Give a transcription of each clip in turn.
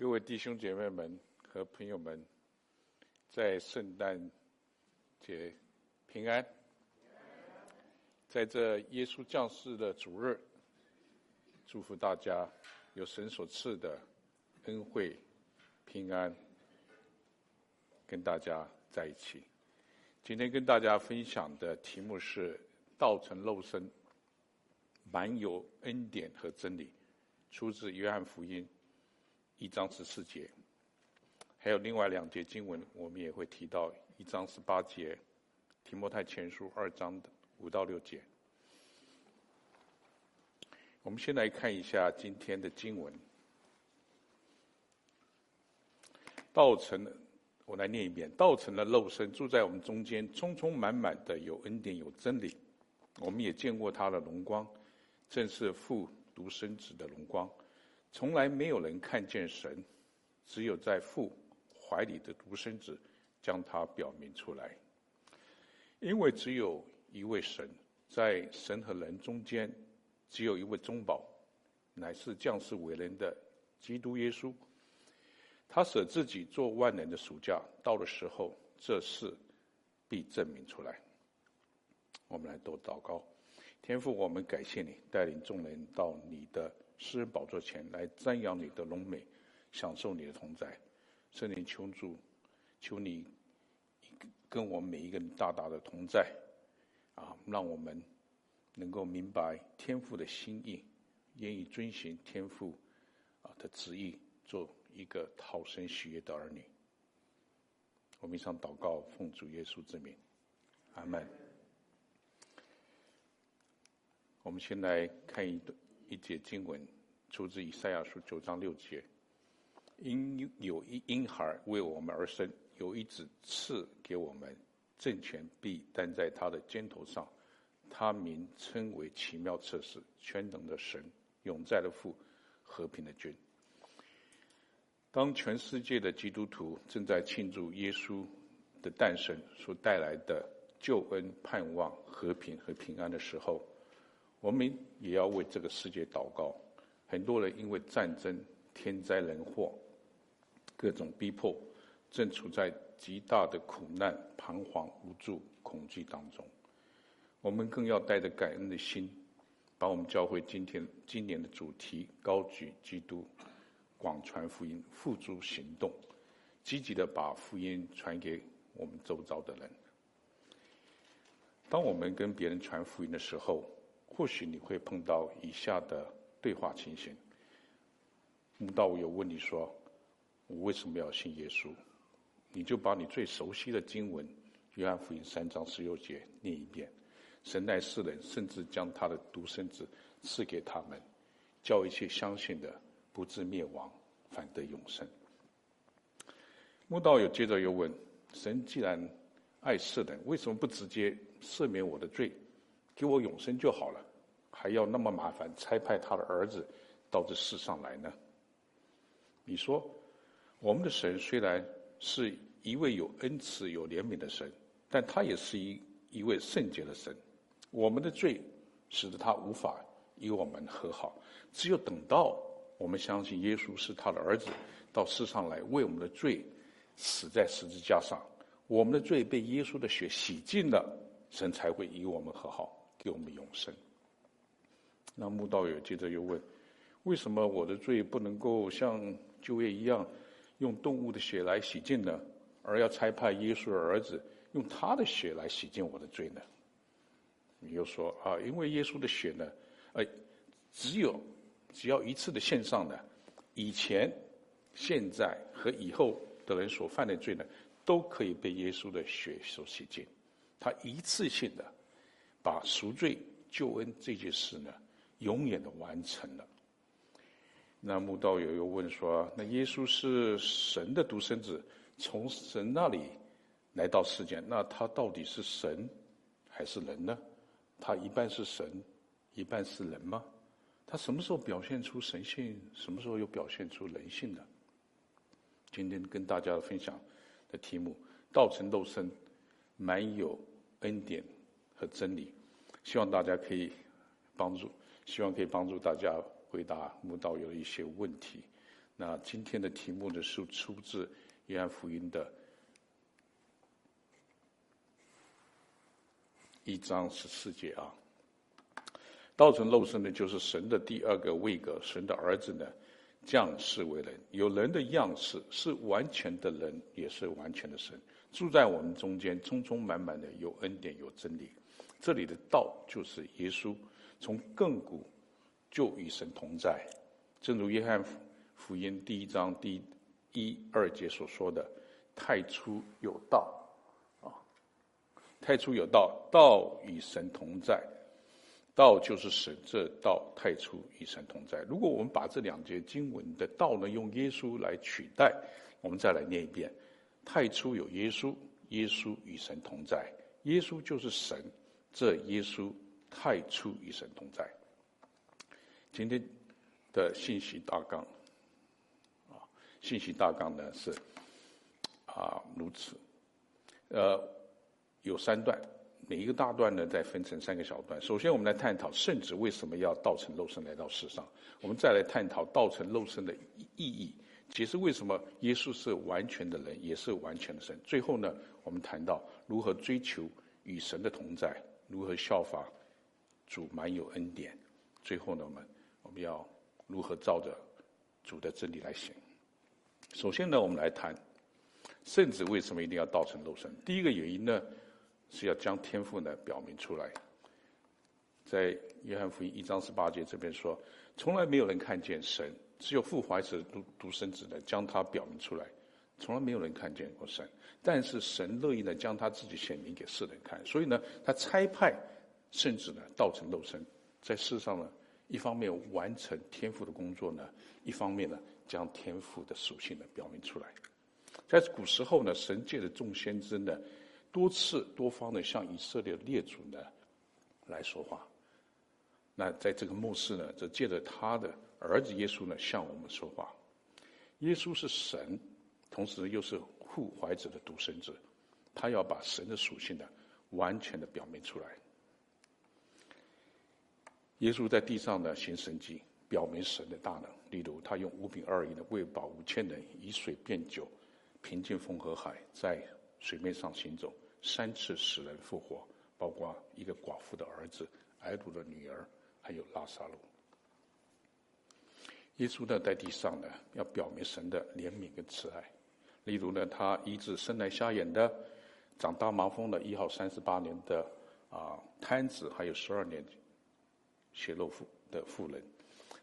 各位弟兄姐妹们和朋友们，在圣诞节平安！在这耶稣降世的主日，祝福大家有神所赐的恩惠、平安，跟大家在一起。今天跟大家分享的题目是“道成肉身，满有恩典和真理”，出自约翰福音。一章十四节，还有另外两节经文，我们也会提到一章十八节，提摩太前书二章的五到六节。我们先来看一下今天的经文。道成了，我来念一遍：道成了肉身，住在我们中间，充充满满的有恩典有真理。我们也见过他的荣光，正是父独生子的荣光。从来没有人看见神，只有在父怀里的独生子将他表明出来。因为只有一位神，在神和人中间，只有一位中保，乃是降世为人的基督耶稣。他舍自己做万能的赎价，到了时候，这事必证明出来。我们来多祷告，天父，我们感谢你带领众人到你的。诗人宝座前来瞻仰你的荣美，享受你的同在。圣灵求助，求你跟我们每一个人大大的同在，啊，让我们能够明白天父的心意，愿意遵循天父啊的旨意，做一个讨神喜悦的儿女。我们以上祷告，奉主耶稣之名，阿门。我们先来看一段。一节经文出自以赛亚书九章六节，因有一婴孩为我们而生，有一子赐给我们，政权必担在他的肩头上，他名称为奇妙策士、全能的神、永在的父、和平的君。当全世界的基督徒正在庆祝耶稣的诞生所带来的救恩、盼望、和平和平安的时候，我们也要为这个世界祷告。很多人因为战争、天灾人祸、各种逼迫，正处在极大的苦难、彷徨、无助、恐惧当中。我们更要带着感恩的心，把我们教会今天今年的主题高举基督，广传福音，付诸行动，积极的把福音传给我们周遭的人。当我们跟别人传福音的时候，或许你会碰到以下的对话情形：慕道友问你说：“我为什么要信耶稣？”你就把你最熟悉的经文《约翰福音》三章十六节念一遍：“神爱世人，甚至将他的独生子赐给他们，叫一切相信的不至灭亡，反得永生。”慕道友接着又问：“神既然爱世人，为什么不直接赦免我的罪，给我永生就好了？”还要那么麻烦，差派他的儿子到这世上来呢？你说，我们的神虽然是一位有恩慈、有怜悯的神，但他也是一一位圣洁的神。我们的罪使得他无法与我们和好，只有等到我们相信耶稣是他的儿子，到世上来为我们的罪死在十字架上，我们的罪被耶稣的血洗净了，神才会与我们和好，给我们永生。那慕道友接着又问：“为什么我的罪不能够像旧约一样，用动物的血来洗净呢？而要差派耶稣的儿子用他的血来洗净我的罪呢？”你又说：“啊，因为耶稣的血呢，呃，只有只要一次的献上呢，以前、现在和以后的人所犯的罪呢，都可以被耶稣的血所洗净。他一次性的把赎罪救恩这件事呢。”永远的完成了。那穆道友又问说：“那耶稣是神的独生子，从神那里来到世间，那他到底是神还是人呢？他一半是神，一半是人吗？他什么时候表现出神性？什么时候又表现出人性呢？”今天跟大家分享的题目：“道成肉身，满有恩典和真理。”希望大家可以帮助。希望可以帮助大家回答慕道友的一些问题。那今天的题目呢，是出自约翰福音的一章十四节啊。道成肉身呢，就是神的第二个位格，神的儿子呢，降世为人，有人的样式，是完全的人，也是完全的神，住在我们中间，充充满满的有恩典有真理。这里的道就是耶稣，从亘古就与神同在，正如约翰福音第一章第一二节所说的：“太初有道，啊，太初有道，道与神同在。”道就是神，这道太初与神同在。如果我们把这两节经文的道呢，用耶稣来取代，我们再来念一遍：太初有耶稣，耶稣与神同在，耶稣就是神，这耶稣太初与神同在。今天的信息大纲啊，信息大纲呢是啊如此，呃，有三段。每一个大段呢，再分成三个小段。首先，我们来探讨圣子为什么要道成肉身来到世上。我们再来探讨道成肉身的意义，解释为什么耶稣是完全的人，也是完全的神。最后呢，我们谈到如何追求与神的同在，如何效法主满有恩典。最后呢，我们我们要如何照着主的真理来行。首先呢，我们来谈圣子为什么一定要道成肉身。第一个原因呢，是要将天赋呢表明出来，在约翰福音一章十八节这边说，从来没有人看见神，只有父怀子独独生子的将他表明出来，从来没有人看见过神，但是神乐意呢将他自己显明给世人看，所以呢他差派甚至呢道成肉身，在世上呢一方面完成天父的工作呢，一方面呢将天父的属性呢表明出来，在古时候呢神借着众先知呢。多次多方的向以色列列祖呢来说话，那在这个末世呢，则借着他的儿子耶稣呢向我们说话。耶稣是神，同时又是父怀子的独生子，他要把神的属性呢完全的表明出来。耶稣在地上呢行神迹，表明神的大能，例如他用五饼二鱼呢喂饱五千人，以水变酒，平静风和海，在水面上行走，三次使人复活，包括一个寡妇的儿子、睚鲁的女儿，还有拉撒路。耶稣呢，在地上呢，要表明神的怜悯跟慈爱。例如呢，他医治生来瞎眼的、长大麻风的一号三十八年的啊瘫子，还有十二年血肉妇的妇人。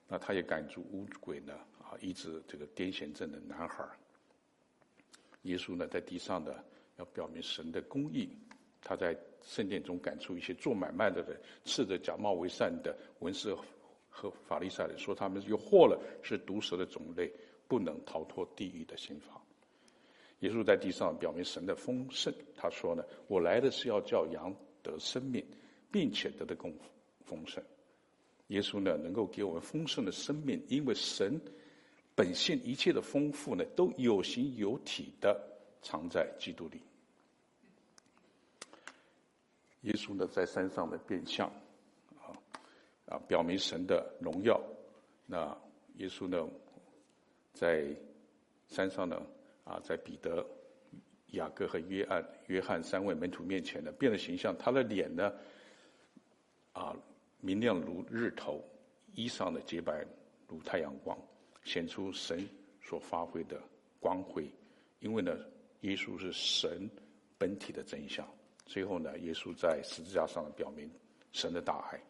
那他也赶逐污鬼呢，啊，医治这个癫痫症的男孩。耶稣呢，在地上呢。要表明神的公义，他在圣殿中赶出一些做买卖的人，斥责假冒为善的文士和法利赛人，说他们有祸了，是毒蛇的种类，不能逃脱地狱的刑罚。耶稣在地上表明神的丰盛，他说呢：“我来的是要叫羊得生命，并且得的更丰盛。”耶稣呢，能够给我们丰盛的生命，因为神本性一切的丰富呢，都有形有体的。藏在基督里。耶稣呢，在山上的变相，啊啊，表明神的荣耀。那耶稣呢，在山上呢，啊，在彼得、雅各和约翰、约翰三位门徒面前呢，变了形象。他的脸呢，啊，明亮如日头，衣裳的洁白如太阳光，显出神所发挥的光辉。因为呢。耶稣是神本体的真相。最后呢，耶稣在十字架上表明神的大爱。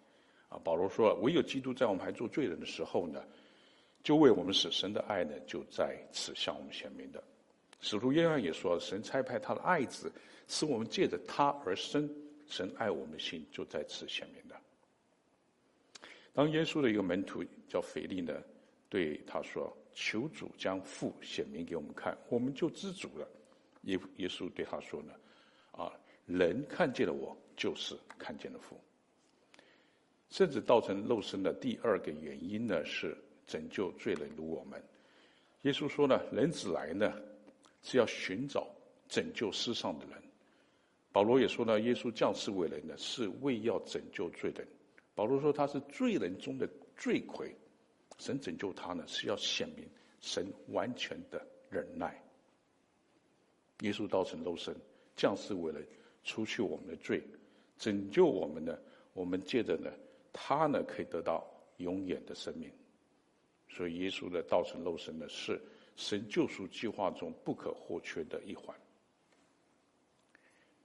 啊，保罗说：“唯有基督在我们还做罪人的时候呢，就为我们死。神的爱呢，就在此向我们显明的。”使徒约翰也说：“神差派他的爱子，使我们借着他而生。神爱我们的心就在此显明。”当耶稣的一个门徒叫腓力呢，对他说：“求主将父显明给我们看，我们就知足了。”耶耶稣对他说呢，啊，人看见了我，就是看见了父。甚至道成肉身的第二个原因呢，是拯救罪人如我们。耶稣说呢，人子来呢，是要寻找拯救世上的人。保罗也说呢，耶稣降世为人呢，是为要拯救罪人。保罗说他是罪人中的罪魁，神拯救他呢，是要显明神完全的忍耐。耶稣道成肉身，降世为人，除去我们的罪，拯救我们呢，我们借着呢，他呢可以得到永远的生命。所以耶稣的道成肉身呢，是神救赎计划中不可或缺的一环。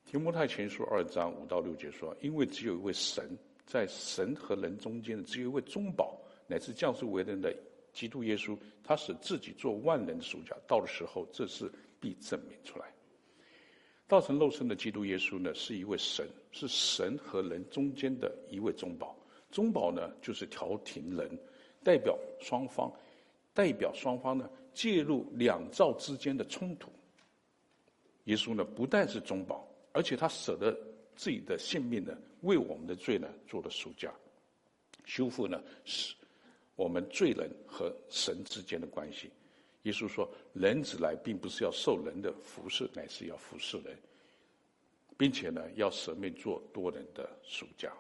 提摩太前书二章五到六节说：“因为只有一位神，在神和人中间的只有一位中保，乃是降世为人的基督耶稣。他使自己做万人的赎价，到的时候，这事必证明出来。道成肉身的基督耶稣呢，是一位神，是神和人中间的一位中保。中保呢，就是调停人，代表双方，代表双方呢，介入两造之间的冲突。耶稣呢，不但是中保。”而且他舍得自己的性命呢，为我们的罪呢做了赎价，修复呢是我们罪人和神之间的关系。耶稣说：“人子来，并不是要受人的服侍，乃是要服侍人，并且呢要舍命做多人的赎价。”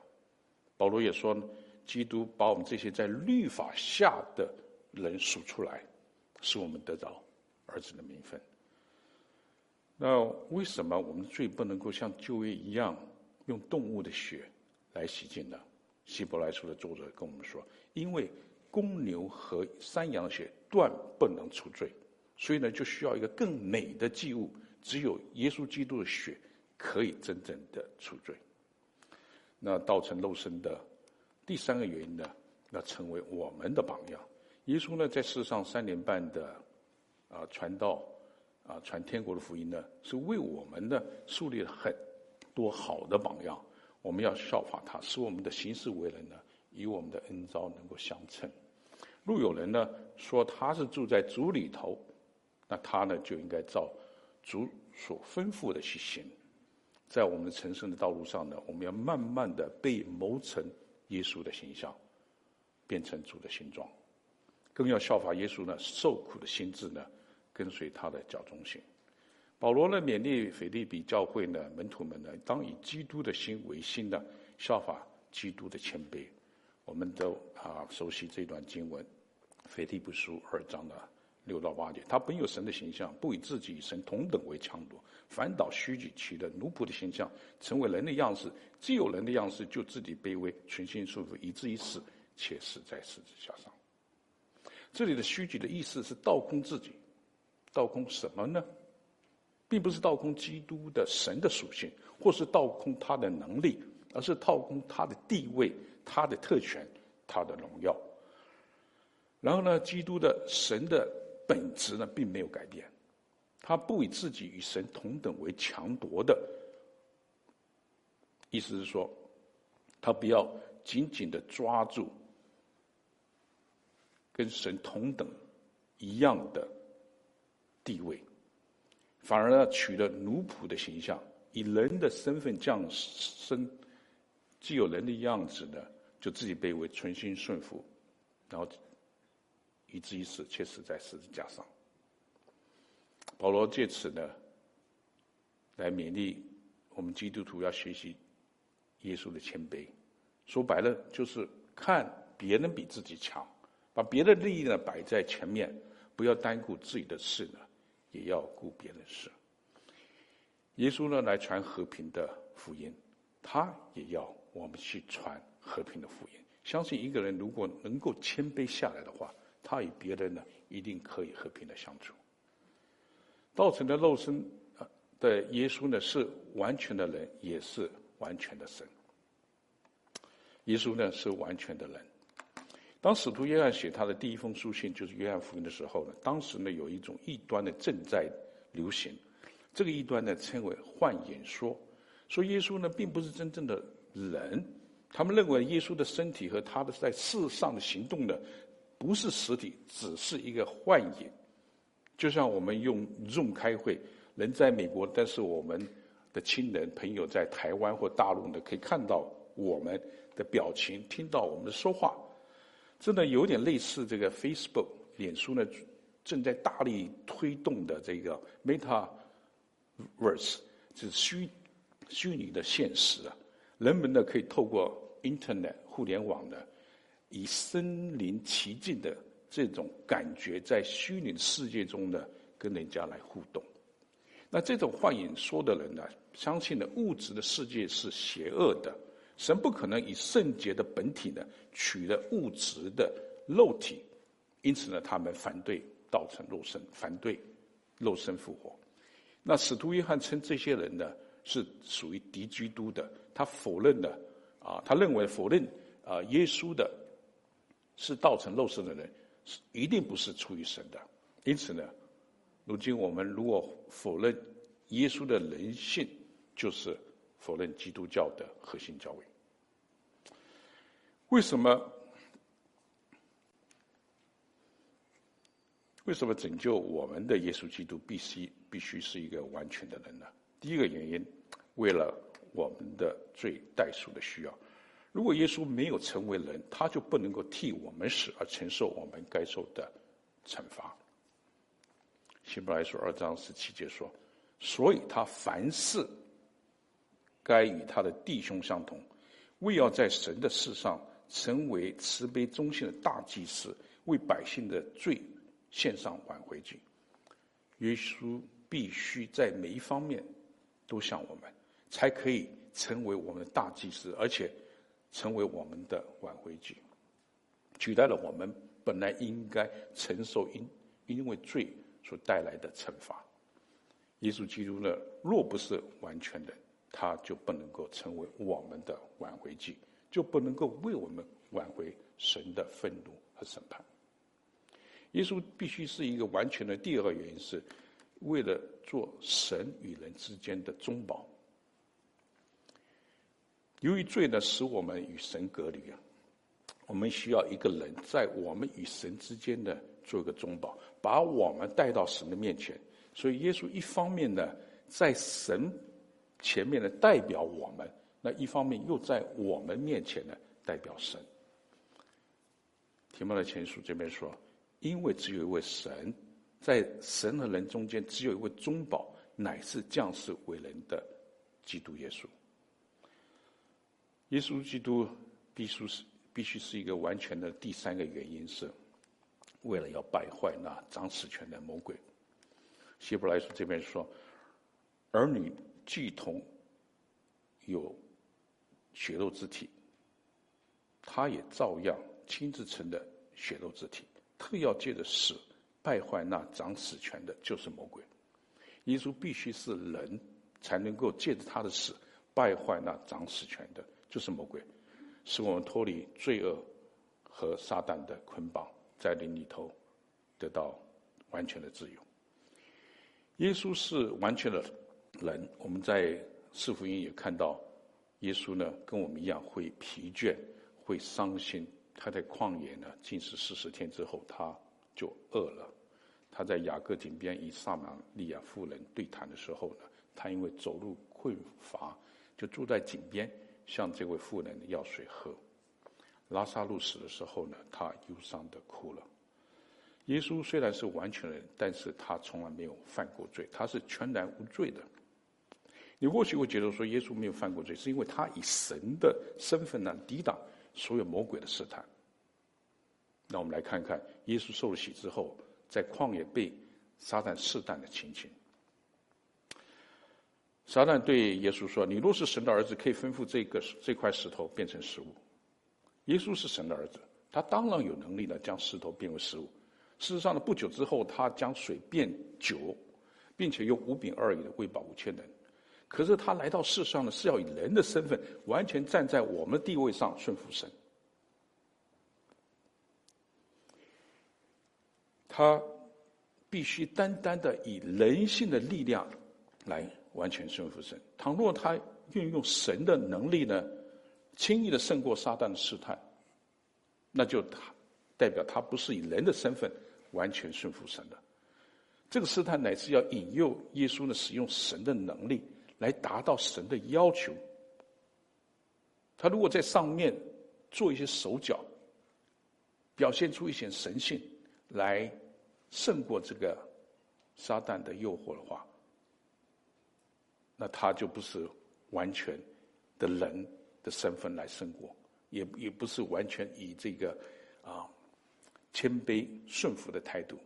保罗也说：“基督把我们这些在律法下的人赎出来，使我们得到儿子的名分。”那为什么我们的罪不能够像旧约一样用动物的血来洗净的？希伯来书的作者跟我们说，因为公牛和山羊的血断不能除罪，所以呢就需要一个更美的祭物，只有耶稣基督的血可以真正的除罪。那道成肉身的第三个原因呢，那成为我们的榜样。耶稣呢在世上三年半的啊传道。啊，传天国的福音呢，是为我们呢树立了很多好的榜样。我们要效法他，使我们的行事为人呢，与我们的恩招能够相称。若有人呢说他是住在主里头，那他呢就应该照主所吩咐的去行。在我们成圣的道路上呢，我们要慢慢的被谋成耶稣的形象，变成主的形状，更要效法耶稣呢受苦的心志呢。跟随他的脚踪行，保罗呢勉励腓立比教会呢门徒们呢，当以基督的心为心的，效法基督的谦卑。我们都啊熟悉这段经文，腓立比书二章的六到八节。他本有神的形象，不以自己与神同等为强夺，反倒虚己，取了奴仆的形象，成为人的样式。既有人的样式，就自己卑微，存心顺服，以至于死，且死在十字架上。这里的虚己的意思是倒空自己。倒空什么呢？并不是倒空基督的神的属性，或是倒空他的能力，而是倒空他的地位、他的特权、他的荣耀。然后呢，基督的神的本质呢，并没有改变，他不以自己与神同等为强夺的，意思是说，他不要紧紧的抓住跟神同等一样的。地位，反而呢，取了奴仆的形象，以人的身份降生，既有人的样子呢，就自己卑微，存心顺服，然后以至于死，却死在十字架上。保罗借此呢，来勉励我们基督徒要学习耶稣的谦卑。说白了，就是看别人比自己强，把别的利益呢摆在前面，不要单顾自己的事呢。也要顾别人事。耶稣呢，来传和平的福音，他也要我们去传和平的福音。相信一个人如果能够谦卑下来的话，他与别人呢，一定可以和平的相处。道成的肉身的耶稣呢，是完全的人，也是完全的神。耶稣呢，是完全的人。当使徒约翰写他的第一封书信，就是约翰福音的时候呢，当时呢有一种异端呢正在流行，这个异端呢称为幻影说，说耶稣呢并不是真正的人，他们认为耶稣的身体和他的在世上的行动呢不是实体，只是一个幻影，就像我们用 Zoom 开会，人在美国，但是我们的亲人朋友在台湾或大陆呢可以看到我们的表情，听到我们的说话。真的有点类似这个 Facebook，脸书呢正在大力推动的这个 Metaverse，就是虚虚拟的现实啊。人们呢可以透过 Internet 互联网呢，以身临其境的这种感觉，在虚拟世界中呢，跟人家来互动。那这种幻影说的人呢，相信呢，物质的世界是邪恶的，神不可能以圣洁的本体呢，取了物质的肉体，因此呢，他们反对道成肉身，反对肉身复活。那使徒约翰称这些人呢，是属于敌基督的，他否认的啊，他认为否认啊耶稣的，是道成肉身的人，是一定不是出于神的。因此呢，如今我们如果否认耶稣的人性，就是否认基督教的核心教义。为什么？为什么拯救我们的耶稣基督必须必须是一个完全的人呢？第一个原因，为了我们的罪代赎的需要。如果耶稣没有成为人，他就不能够替我们死而承受我们该受的惩罚。希伯来书二章十七节说：“所以他凡事该与他的弟兄相同，为要在神的事上成为慈悲忠信的大祭司，为百姓的罪献上挽回祭。”耶稣必须在每一方面。都像我们，才可以成为我们的大祭司，而且成为我们的挽回祭，取代了我们本来应该承受因因为罪所带来的惩罚。耶稣基督呢，若不是完全的，他就不能够成为我们的挽回祭，就不能够为我们挽回神的愤怒和审判。耶稣必须是一个完全的。第二个原因是。为了做神与人之间的中保，由于罪呢，使我们与神隔离啊，我们需要一个人在我们与神之间的做一个中保，把我们带到神的面前。所以耶稣一方面呢，在神前面呢代表我们，那一方面又在我们面前呢代表神。提摩太前书这边说，因为只有一位神。在神和人中间，只有一位中保，乃是降世为人的基督耶稣。耶稣基督必须是必须是一个完全的。第三个原因是，为了要败坏那掌死权的魔鬼。希伯来书这边说，儿女既同有血肉之体，他也照样亲自成了血肉之体，特要借着死。败坏那掌死权的，就是魔鬼。耶稣必须是人，才能够借着他的死败坏那掌死权的，就是魔鬼，使我们脱离罪恶和撒旦的捆绑，在灵里头得到完全的自由。耶稣是完全的人，我们在四福音也看到，耶稣呢跟我们一样会疲倦，会伤心。他在旷野呢禁食四十天之后，他。就饿了，他在雅各井边与撒玛利亚妇人对谈的时候呢，他因为走路困乏，就住在井边，向这位妇人要水喝。拉撒路死的时候呢，他忧伤的哭了。耶稣虽然是完全人，但是他从来没有犯过罪，他是全然无罪的。你或许会觉得说，耶稣没有犯过罪，是因为他以神的身份呢，抵挡所有魔鬼的试探。那我们来看看耶稣受了洗之后，在旷野被撒旦试探的情形。撒旦对耶稣说：“你若是神的儿子，可以吩咐这个这块石头变成食物。”耶稣是神的儿子，他当然有能力呢，将石头变为食物。事实上呢，不久之后，他将水变酒，并且用五饼二鱼的喂饱五千人。可是他来到世上呢，是要以人的身份，完全站在我们的地位上顺服神。他必须单单的以人性的力量来完全顺服神。倘若他运用神的能力呢，轻易的胜过撒旦的试探，那就他代表他不是以人的身份完全顺服神的。这个试探乃是要引诱耶稣呢，使用神的能力来达到神的要求。他如果在上面做一些手脚，表现出一些神性。来胜过这个撒旦的诱惑的话，那他就不是完全的人的身份来胜过，也也不是完全以这个啊谦卑顺服的态度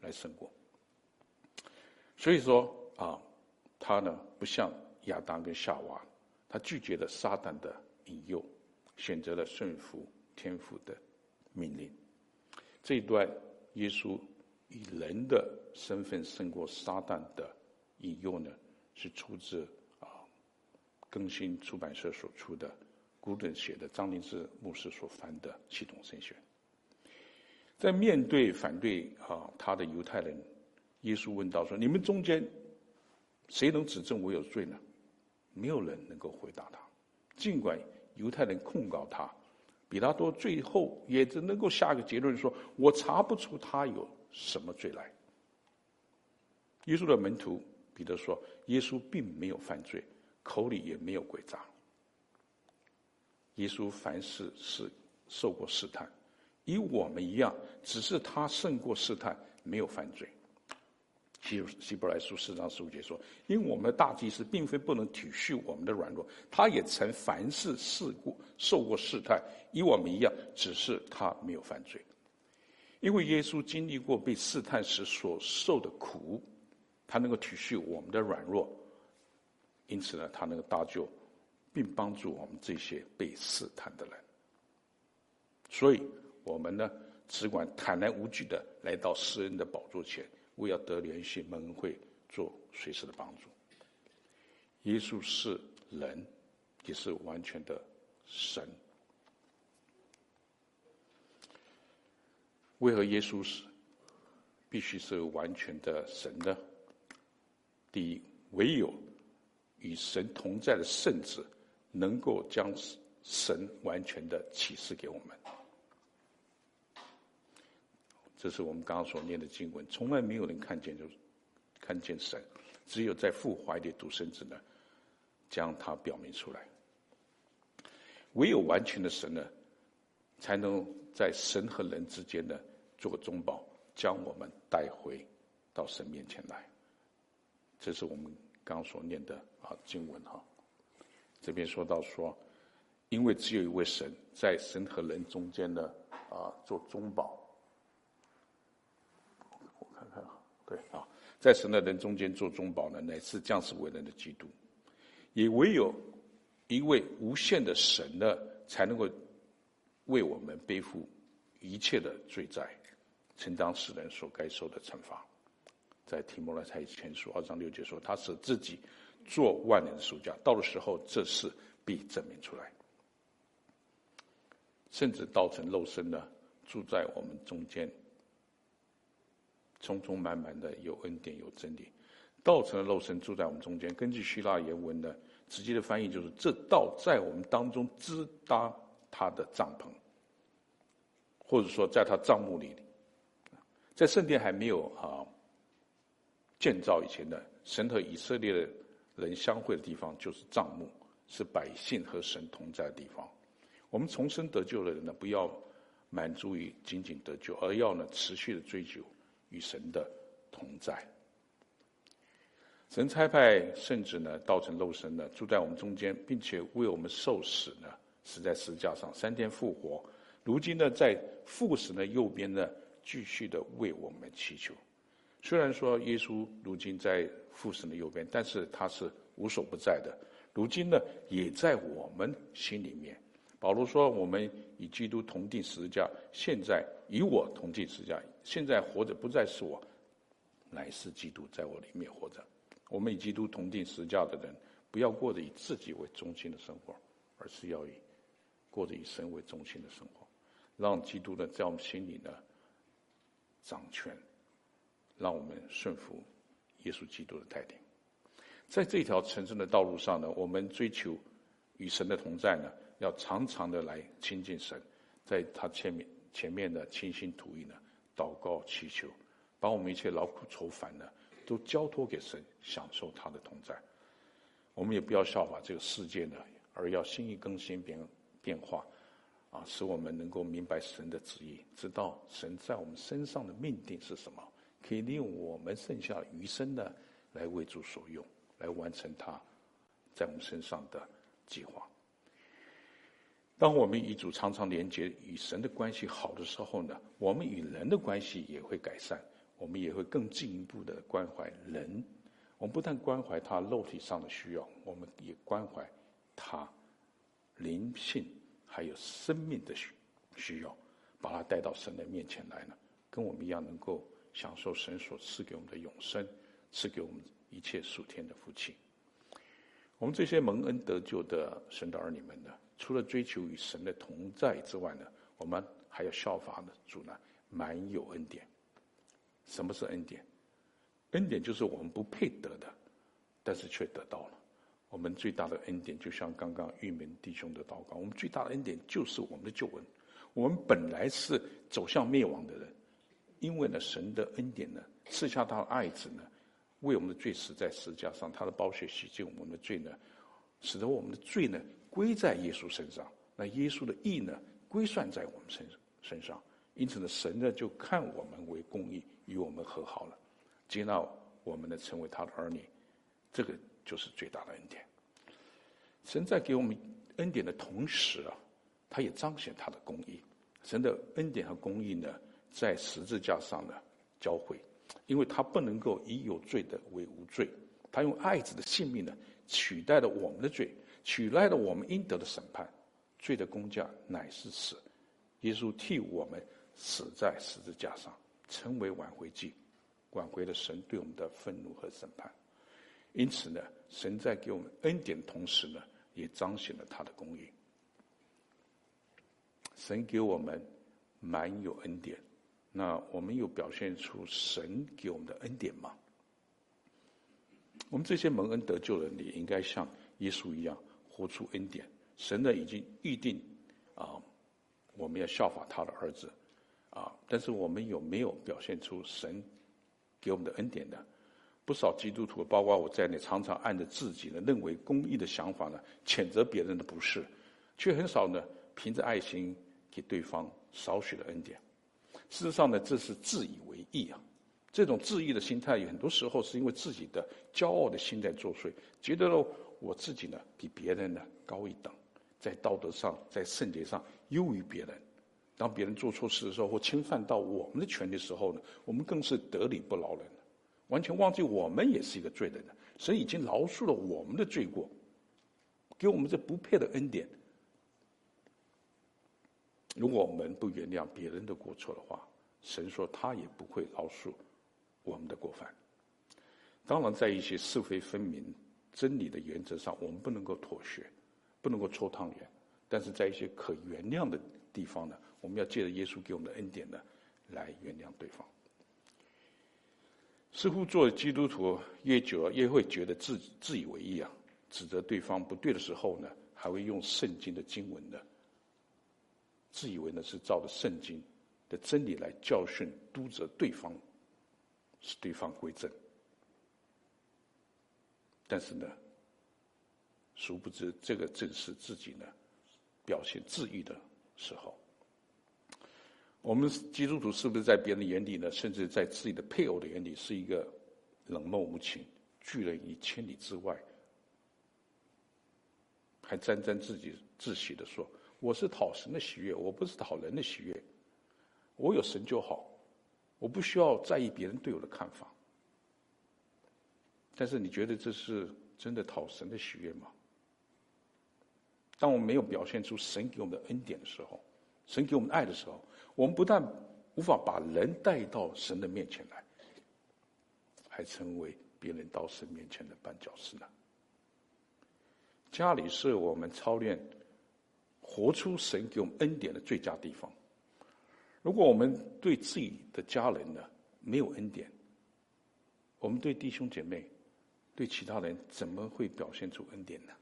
来胜过。所以说啊，他呢不像亚当跟夏娃，他拒绝了撒旦的引诱，选择了顺服天父的命令。这一段耶稣以人的身份胜过撒旦的引诱呢，是出自啊更新出版社所出的古顿写的张灵志牧师所翻的系统圣选。在面对反对啊他的犹太人。耶稣问道：“说你们中间谁能指证我有罪呢？”没有人能够回答他。尽管犹太人控告他，比拉多最后也只能够下个结论说：“我查不出他有什么罪来。”耶稣的门徒彼得说：“耶稣并没有犯罪，口里也没有诡诈。耶稣凡事是受过试探，与我们一样，只是他胜过试探，没有犯罪。”希希伯来书四章十五节说：“因为我们的大祭司并非不能体恤我们的软弱，他也曾凡事试过、受过试探，与我们一样，只是他没有犯罪。因为耶稣经历过被试探时所受的苦，他能够体恤我们的软弱，因此呢，他能够搭救，并帮助我们这些被试探的人。所以，我们呢，只管坦然无惧的来到施恩的宝座前。”为要得联系门会，做随时的帮助。耶稣是人，也是完全的神。为何耶稣是必须是完全的神呢？第一，唯有与神同在的圣子，能够将神完全的启示给我们。这是我们刚刚所念的经文，从来没有人看见，就看见神，只有在父怀里独生子呢，将他表明出来。唯有完全的神呢，才能在神和人之间呢做个中保，将我们带回到神面前来。这是我们刚刚所念的啊经文哈。这边说到说，因为只有一位神，在神和人中间呢啊做中保。对啊，在神的人中间做中保呢，乃是降世为人的基督。也唯有一位无限的神呢，才能够为我们背负一切的罪债，承担世人所该受的惩罚。在提摩太前书二章六节说，他使自己做万能的赎价，到了时候，这事必证明出来。甚至道成肉身呢，住在我们中间。充充满满的有恩典有真理，道成了肉身住在我们中间。根据希腊原文的直接的翻译，就是这道在我们当中支搭他的帐篷，或者说在他帐幕里，在圣殿还没有啊建造以前的神和以色列的人相会的地方，就是帐幕，是百姓和神同在的地方。我们重生得救的人呢，不要满足于仅仅得救，而要呢持续的追求。与神的同在，神差派圣子呢，道成肉身呢，住在我们中间，并且为我们受死呢，死在十字架上，三天复活。如今呢，在父神的右边呢，继续的为我们祈求。虽然说耶稣如今在父神的右边，但是他是无所不在的。如今呢，也在我们心里面。保罗说：“我们与基督同钉十字架，现在与我同钉十字架。现在活着不再是我，乃是基督在我里面活着。我们与基督同钉十字架的人，不要过着以自己为中心的生活，而是要以过着以神为中心的生活，让基督呢在我们心里呢掌权，让我们顺服耶稣基督的带领。在这条成圣的道路上呢，我们追求与神的同在呢。”要常常的来亲近神，在他前面前面的倾心吐意呢，祷告祈求，把我们一切劳苦愁烦呢，都交托给神，享受他的同在。我们也不要效法这个世界呢，而要心意更新变变化，啊，使我们能够明白神的旨意，知道神在我们身上的命定是什么，可以利用我们剩下余生呢，来为主所用，来完成他在我们身上的计划。当我们与主常常连接，与神的关系好的时候呢，我们与人的关系也会改善，我们也会更进一步的关怀人。我们不但关怀他肉体上的需要，我们也关怀他灵性还有生命的需需要，把他带到神的面前来呢，跟我们一样能够享受神所赐给我们的永生，赐给我们一切属天的福气。我们这些蒙恩得救的神的儿女们呢，除了追求与神的同在之外呢，我们还要效法呢主呢，满有恩典。什么是恩典？恩典就是我们不配得的，但是却得到了。我们最大的恩典，就像刚刚玉明弟兄的祷告，我们最大的恩典就是我们的救恩。我们本来是走向灭亡的人，因为呢，神的恩典呢，赐下他的爱子呢。为我们的罪死在十字架上，他的宝血洗净我们的罪呢，使得我们的罪呢归在耶稣身上。那耶稣的义呢归算在我们身身上，因此呢，神呢就看我们为公义，与我们和好了，接纳我们呢成为他的儿女。这个就是最大的恩典。神在给我们恩典的同时啊，他也彰显他的公义。神的恩典和公义呢，在十字架上呢交汇。因为他不能够以有罪的为无罪，他用爱子的性命呢，取代了我们的罪，取代了我们应得的审判。罪的工价乃是死，耶稣替我们死在十字架上，成为挽回祭，挽回了神对我们的愤怒和审判。因此呢，神在给我们恩典的同时呢，也彰显了他的公义。神给我们满有恩典。那我们又表现出神给我们的恩典吗？我们这些蒙恩得救的人，也应该像耶稣一样活出恩典。神呢已经预定啊，我们要效法他的儿子啊。但是我们有没有表现出神给我们的恩典呢？不少基督徒，包括我在内，常常按着自己的认为公义的想法呢，谴责别人的不是，却很少呢凭着爱心给对方少许的恩典。事实上呢，这是自以为义啊！这种自义的心态，很多时候是因为自己的骄傲的心在作祟，觉得，我自己呢比别人呢高一等，在道德上、在圣洁上优于别人。当别人做错事的时候，或侵犯到我们的权利的时候呢，我们更是得理不饶人，完全忘记我们也是一个罪人。神已经饶恕了我们的罪过，给我们这不配的恩典。如果我们不原谅别人的过错的话，神说他也不会饶恕我们的过犯。当然，在一些是非分明、真理的原则上，我们不能够妥协，不能够搓汤圆。但是在一些可原谅的地方呢，我们要借着耶稣给我们的恩典呢，来原谅对方。似乎做基督徒越久，越会觉得自自以为意啊，指责对方不对的时候呢，还会用圣经的经文呢。自以为呢是照着圣经的真理来教训督责对方，使对方归正。但是呢，殊不知这个正是自己呢表现自愈的时候。我们基督徒是不是在别人眼里呢，甚至在自己的配偶的眼里，是一个冷漠无情、拒人于千里之外，还沾沾自己自喜的说？我是讨神的喜悦，我不是讨人的喜悦。我有神就好，我不需要在意别人对我的看法。但是你觉得这是真的讨神的喜悦吗？当我们没有表现出神给我们的恩典的时候，神给我们的爱的时候，我们不但无法把人带到神的面前来，还成为别人到神面前的绊脚石呢。家里是我们操练。活出神给我们恩典的最佳地方。如果我们对自己的家人呢没有恩典，我们对弟兄姐妹、对其他人怎么会表现出恩典呢？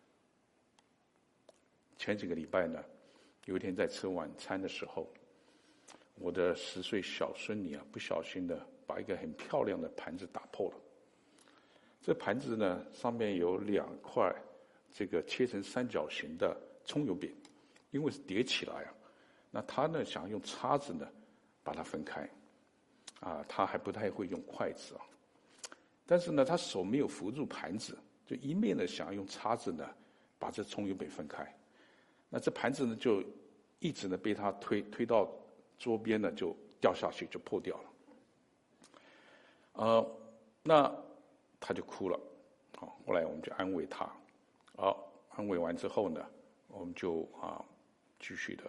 前几个礼拜呢，有一天在吃晚餐的时候，我的十岁小孙女啊，不小心的把一个很漂亮的盘子打破了。这盘子呢上面有两块这个切成三角形的葱油饼。因为是叠起来啊，那他呢想用叉子呢把它分开，啊，他还不太会用筷子啊，但是呢他手没有扶住盘子，就一面呢想要用叉子呢把这葱油饼分开，那这盘子呢，就一直呢被他推推到桌边呢，就掉下去，就破掉了。呃，那他就哭了。好，后来我们就安慰他。好，安慰完之后呢，我们就啊继续的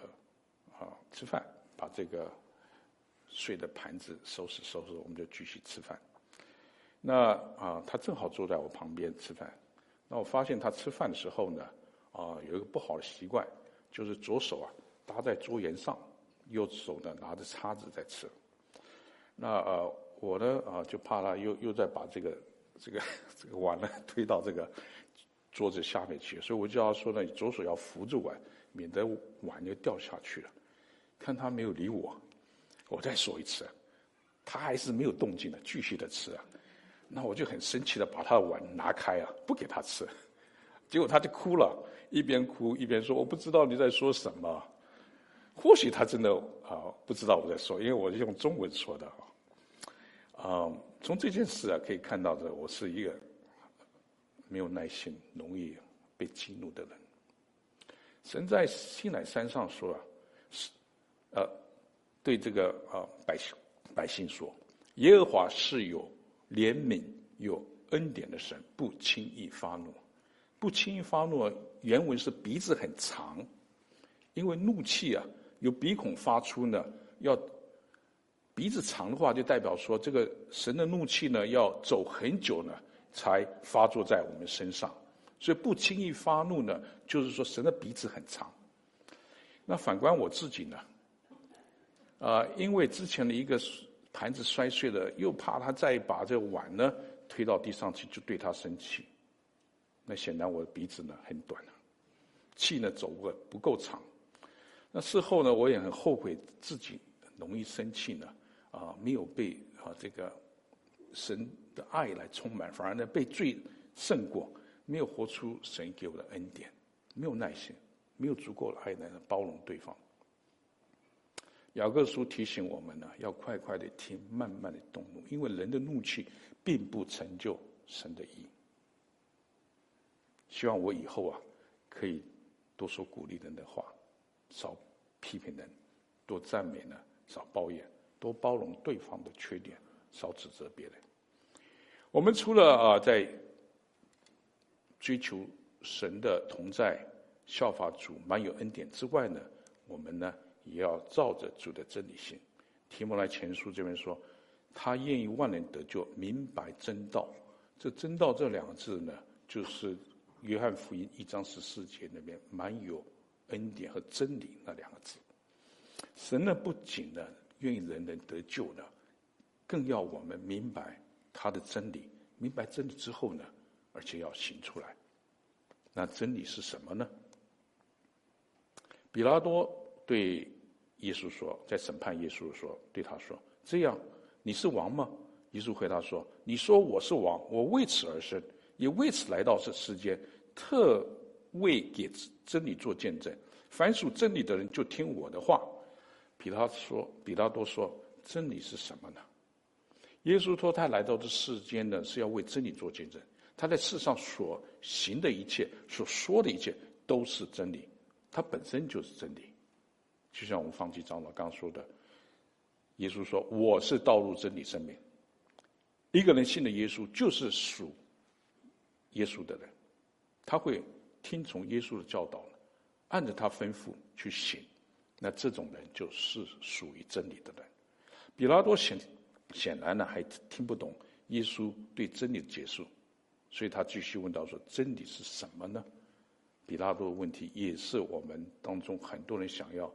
啊吃饭，把这个碎的盘子收拾收拾，我们就继续吃饭。那啊，他正好坐在我旁边吃饭。那我发现他吃饭的时候呢，啊，有一个不好的习惯，就是左手啊搭在桌沿上，右手呢拿着叉子在吃。那呃，我呢啊就怕他又又再把这个这个这个碗呢推到这个桌子下面去，所以我就要说呢，左手要扶住碗，免得碗就掉下去了。看他没有理我，我再说一次，他还是没有动静的，继续的吃啊。那我就很生气的把他的碗拿开啊，不给他吃，结果他就哭了，一边哭一边说：“我不知道你在说什么。”或许他真的啊不知道我在说，因为我是用中文说的啊。啊，从这件事啊可以看到的，我是一个没有耐心、容易被激怒的人。神在西乃山上说啊，是呃对这个啊百姓百姓说：“耶和华是有。”怜悯有恩典的神不轻易发怒，不轻易发怒。原文是鼻子很长，因为怒气啊由鼻孔发出呢，要鼻子长的话，就代表说这个神的怒气呢要走很久呢才发作在我们身上。所以不轻易发怒呢，就是说神的鼻子很长。那反观我自己呢，啊、因为之前的一个。盘子摔碎了，又怕他再把这碗呢推到地上去，就对他生气。那显然我的鼻子呢很短了，气呢走不不够长。那事后呢，我也很后悔自己容易生气呢，啊，没有被啊这个神的爱来充满，反而呢被罪胜过，没有活出神给我的恩典，没有耐心，没有足够的爱来包容对方。雅各书提醒我们呢，要快快的听，慢慢的动怒，因为人的怒气并不成就神的义。希望我以后啊，可以多说鼓励人的话，少批评人，多赞美呢，少抱怨，多包容对方的缺点，少指责别人。我们除了啊，在追求神的同在，效法主，满有恩典之外呢，我们呢，也要照着主的真理行。提摩来前书这边说，他愿意万人得救，明白真道。这真道这两个字呢，就是约翰福音一章十四节那边满有恩典和真理那两个字。神呢，不仅呢愿意人人得救呢，更要我们明白他的真理。明白真理之后呢，而且要行出来。那真理是什么呢？比拉多对。耶稣说，在审判耶稣说，对他说：“这样，你是王吗？”耶稣回答说：“你说我是王，我为此而生，也为此来到这世间，特为给真理做见证。凡属真理的人，就听我的话。”比他说，比拉多说：“真理是什么呢？”耶稣说：“他来到这世间呢，是要为真理做见证。他在世上所行的一切，所说的一切，都是真理。他本身就是真理。”就像我们方济长老刚说的，耶稣说：“我是道路、真理、生命。”一个人信的耶稣，就是属耶稣的人，他会听从耶稣的教导，按着他吩咐去行。那这种人就是属于真理的人。比拉多显显然呢还听不懂耶稣对真理的解释，所以他继续问到说：“真理是什么呢？”比拉多的问题也是我们当中很多人想要。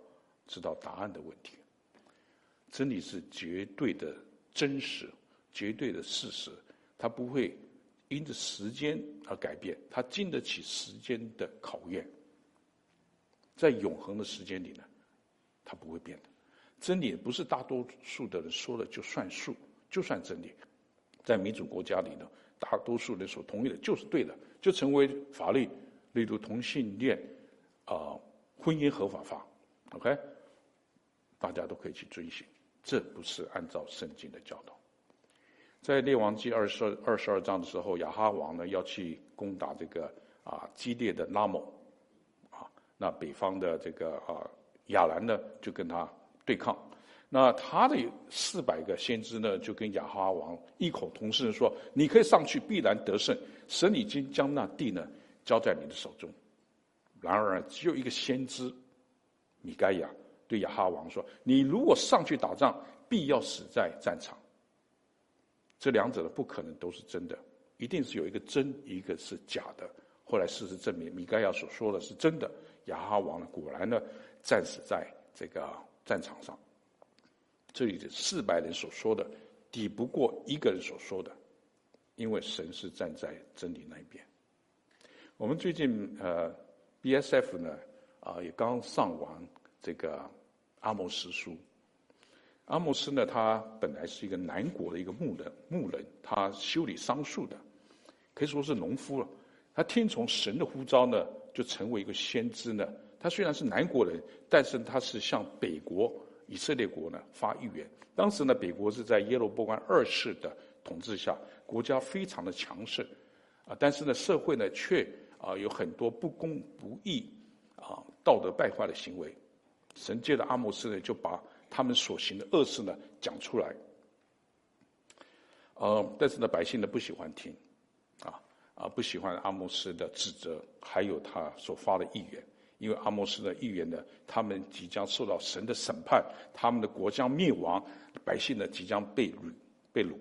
知道答案的问题，真理是绝对的真实，绝对的事实，它不会因着时间而改变，它经得起时间的考验，在永恒的时间里呢，它不会变的。真理不是大多数的人说了就算数，就算真理，在民主国家里呢，大多数人所同意的就是对的，就成为法律，例如同性恋啊、婚姻合法化，OK。大家都可以去遵循，这不是按照圣经的教导。在列王记二十二二十二章的时候，亚哈王呢要去攻打这个啊激烈的拉某，啊，那北方的这个啊亚兰呢就跟他对抗。那他的四百个先知呢，就跟亚哈王异口同声说：“你可以上去，必然得胜。神已经将那地呢交在你的手中。”然而，只有一个先知米该亚对亚哈王说：“你如果上去打仗，必要死在战场。”这两者的，不可能都是真的，一定是有一个真，一个是假的。后来事实证明，米该亚所说的是真的，亚哈王呢果然呢战死在这个战场上。这里的四百人所说的，抵不过一个人所说的，因为神是站在真理那一边。我们最近呃，BSF 呢啊、也刚上完这个阿摩斯书。阿摩斯呢，他本来是一个南国的一个牧人，牧人他修理桑树的，可以说是农夫了。他听从神的呼召呢，就成为一个先知呢。他虽然是南国人，但是他是向北国。以色列国呢发预言，当时呢北国是在耶罗波安二世的统治下，国家非常的强盛，啊，但是呢社会呢却啊有很多不公不义啊道德败坏的行为，神借着阿摩斯呢就把他们所行的恶事呢讲出来，呃，但是呢百姓呢不喜欢听，啊啊不喜欢阿摩斯的指责，还有他所发的预言。因为阿摩斯的预言呢，他们即将受到神的审判，他们的国将灭亡，百姓呢即将被掳被掳。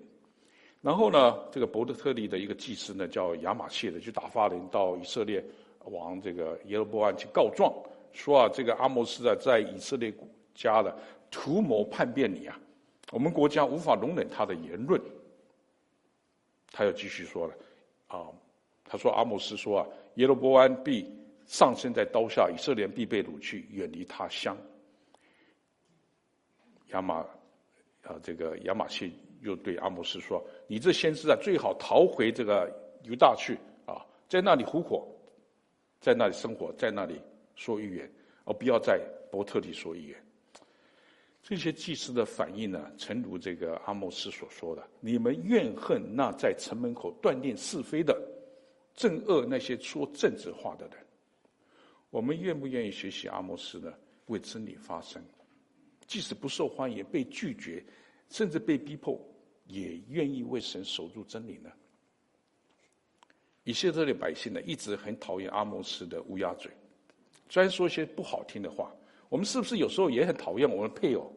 然后呢，这个伯特特利的一个祭司呢，叫亚玛谢的，就打发人到以色列王这个耶罗波安去告状，说啊，这个阿摩斯啊，在以色列家的图谋叛变你啊，我们国家无法容忍他的言论。他又继续说了，啊，他说阿摩斯说啊，耶罗波安必。上身在刀下，以色列必被掳去，远离他乡。亚马啊，这个亚玛谢又对阿摩斯说：“你这先知啊，最好逃回这个犹大去啊，在那里活火，在那里生活，在那里说预言，而不要在伯特利说预言。”这些祭司的反应呢，诚如这个阿摩斯所说的：“你们怨恨那在城门口断定是非的，憎恶那些说政治话的人。”我们愿不愿意学习阿摩斯呢？为真理发声，即使不受欢迎、被拒绝，甚至被逼迫，也愿意为神守住真理呢？以色列的百姓呢，一直很讨厌阿摩斯的乌鸦嘴，专说一些不好听的话。我们是不是有时候也很讨厌我们配偶、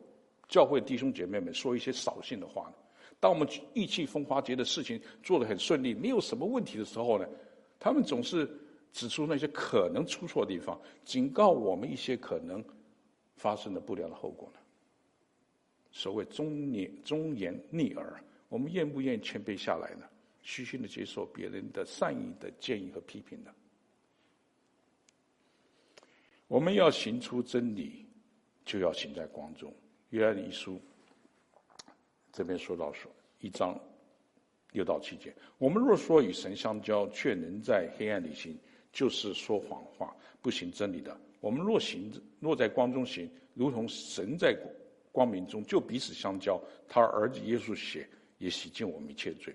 教会弟兄姐妹们说一些扫兴的话呢？当我们意气风发，觉得事情做得很顺利，没有什么问题的时候呢，他们总是。指出那些可能出错的地方，警告我们一些可能发生的不良的后果呢？所谓忠言忠言逆耳，我们愿不愿意谦卑下来呢？虚心的接受别人的善意的建议和批评呢？我们要行出真理，就要行在光中。约翰一书这边说到说一章六到七节，我们若说与神相交，却能在黑暗里行。就是说谎话，不行真理的。我们若行，若在光中行，如同神在光明中，就彼此相交。他儿子耶稣血也洗净我们一切罪。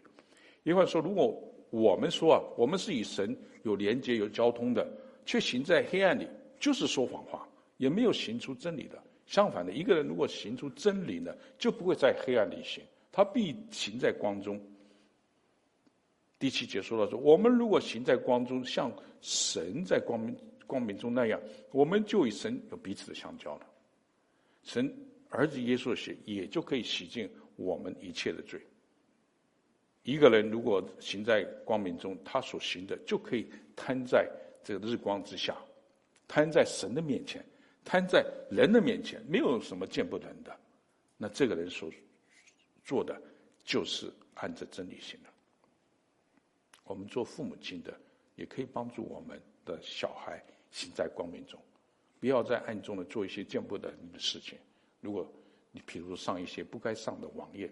因为说，如果我们说啊，我们是与神有连接、有交通的，却行在黑暗里，就是说谎话，也没有行出真理的。相反的，一个人如果行出真理呢，就不会在黑暗里行，他必行在光中。第七节说到说，我们如果行在光中，像神在光明光明中那样，我们就与神有彼此的相交了。神儿子耶稣的血也就可以洗净我们一切的罪。一个人如果行在光明中，他所行的就可以摊在这个日光之下，摊在神的面前，摊在人的面前，没有什么见不得人的。那这个人所做的就是按着真理行的。我们做父母亲的，也可以帮助我们的小孩行在光明中，不要在暗中的做一些见不得人的事情。如果你比如上一些不该上的网页，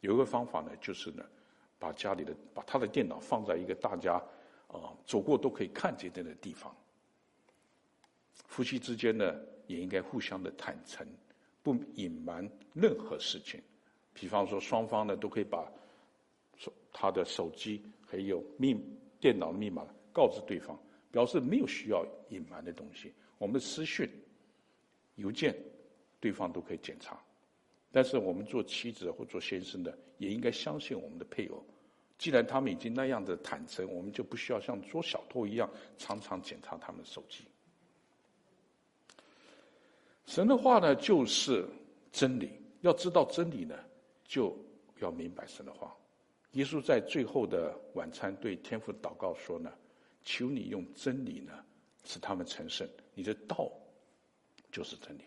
有一个方法呢，就是呢，把家里的把他的电脑放在一个大家啊、走过都可以看见的地方。夫妻之间呢，也应该互相的坦诚，不隐瞒任何事情。比方说，双方呢都可以把手他的手机。还有密电脑密码告知对方，表示没有需要隐瞒的东西。我们的私讯、邮件，对方都可以检查。但是我们做妻子或做先生的，也应该相信我们的配偶。既然他们已经那样的坦诚，我们就不需要像捉小偷一样，常常检查他们的手机。神的话呢，就是真理。要知道真理呢，就要明白神的话。耶稣在最后的晚餐对天父祷告说呢：“求你用真理呢，使他们成圣。你的道就是真理，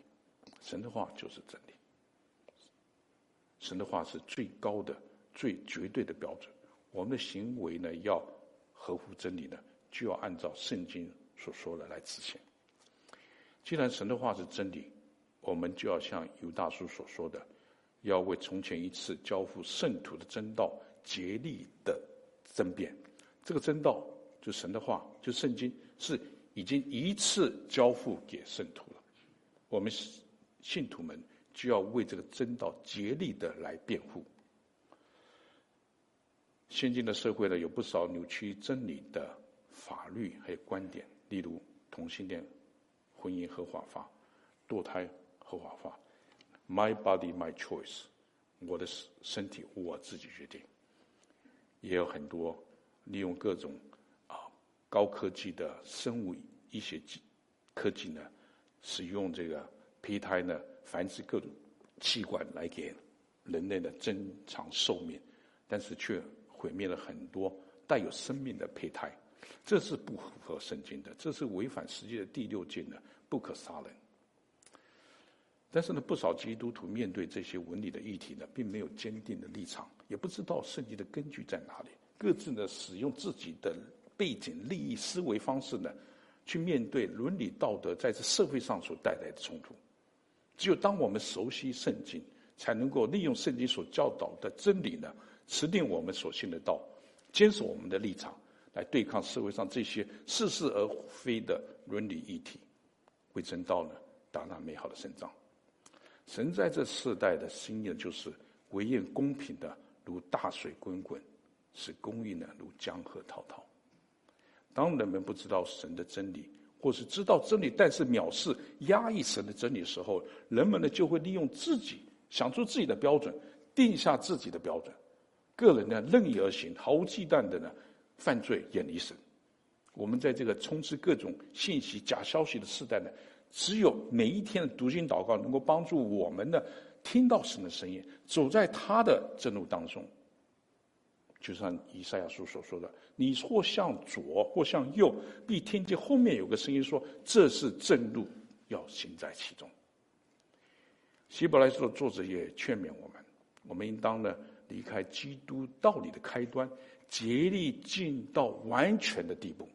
神的话就是真理。神的话是最高的、最绝对的标准。我们的行为呢，要合乎真理呢，就要按照圣经所说的来执行。既然神的话是真理，我们就要像犹大叔所说的，要为从前一次交付圣徒的真道。”竭力的争辩，这个真道就神的话，就圣经是已经一次交付给圣徒了。我们信徒们就要为这个真道竭力的来辩护。现今的社会呢，有不少扭曲真理的法律还有观点，例如同性恋、婚姻合法化、堕胎合法化，My body, my choice，我的身体我自己决定。也有很多利用各种啊高科技的生物医学技科技呢，使用这个胚胎呢繁殖各种器官来给人类的增长寿命，但是却毁灭了很多带有生命的胚胎，这是不符合圣经的，这是违反实际的第六诫的不可杀人。但是呢，不少基督徒面对这些伦理的议题呢，并没有坚定的立场，也不知道圣经的根据在哪里，各自呢使用自己的背景、利益、思维方式呢，去面对伦理道德在这社会上所带来的冲突。只有当我们熟悉圣经，才能够利用圣经所教导的真理呢，持定我们所信的道，坚守我们的立场，来对抗社会上这些似是而非的伦理议题，为真道呢打那美好的胜仗。神在这世代的心愿就是唯愿公平的，如大水滚滚；使公义呢，如江河滔滔。当人们不知道神的真理，或是知道真理，但是藐视、压抑神的真理的时候，人们呢就会利用自己想出自己的标准，定下自己的标准，个人呢任意而行，毫无忌惮的呢犯罪，远离神。我们在这个充斥各种信息、假消息的时代呢。只有每一天的读经祷告，能够帮助我们呢听到神的声音，走在他的正路当中。就像以赛亚书所说的：“你或向左，或向右，必听见后面有个声音说：‘这是正路，要行在其中。’”希伯来书的作者也劝勉我们：我们应当呢离开基督道理的开端，竭力进到完全的地步，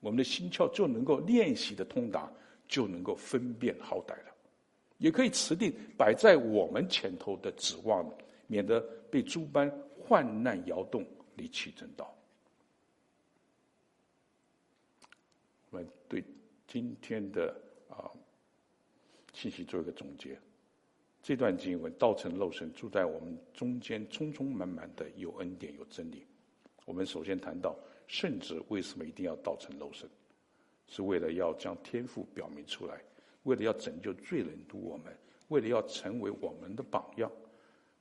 我们的心窍就能够练习的通达。就能够分辨好歹了，也可以持定摆在我们前头的指望，免得被诸般患难摇动，离弃真道。我们对今天的啊信息做一个总结。这段经文道成肉身住在我们中间，充充满满的有恩典有真理。我们首先谈到圣子为什么一定要道成肉身？是为了要将天赋表明出来，为了要拯救罪人度我们，为了要成为我们的榜样。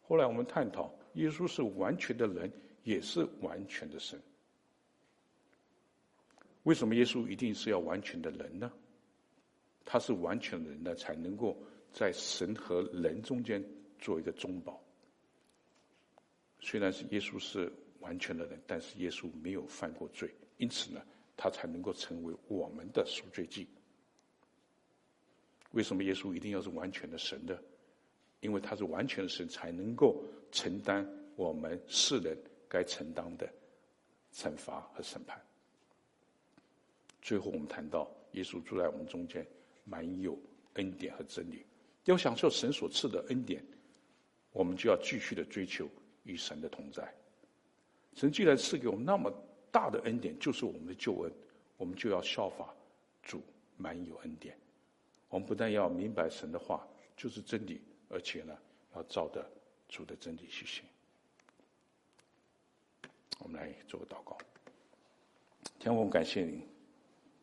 后来我们探讨，耶稣是完全的人，也是完全的神。为什么耶稣一定是要完全的人呢？他是完全的人呢，才能够在神和人中间做一个中保。虽然是耶稣是完全的人，但是耶稣没有犯过罪，因此呢。他才能够成为我们的赎罪祭。为什么耶稣一定要是完全的神的？因为他是完全的神，才能够承担我们世人该承担的惩罚和审判。最后，我们谈到耶稣住在我们中间，满有恩典和真理。要享受神所赐的恩典，我们就要继续的追求与神的同在。神既然赐给我们那么大的恩典就是我们的救恩，我们就要效法主，满有恩典。我们不但要明白神的话就是真理，而且呢，要照着主的真理去行。我们来做个祷告。天父，感谢你，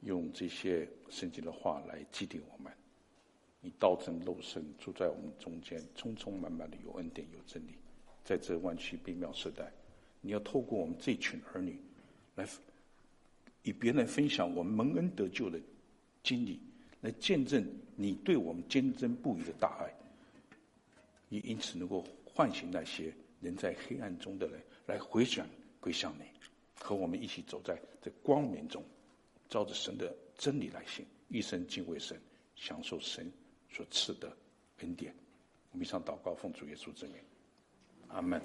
用这些圣经的话来激励我们。你道成肉身住在我们中间，充充满满的有恩典有真理，在这弯曲悖谬时代，你要透过我们这群儿女来与别人分享我们蒙恩得救的经历，来见证你对我们坚贞不渝的大爱，也因此能够唤醒那些人在黑暗中的人来回转归向你，和我们一起走在这光明中，照着神的真理来行，一生敬畏神，享受神。所赐的恩典，我们以上祷告，奉主耶稣之名，阿门。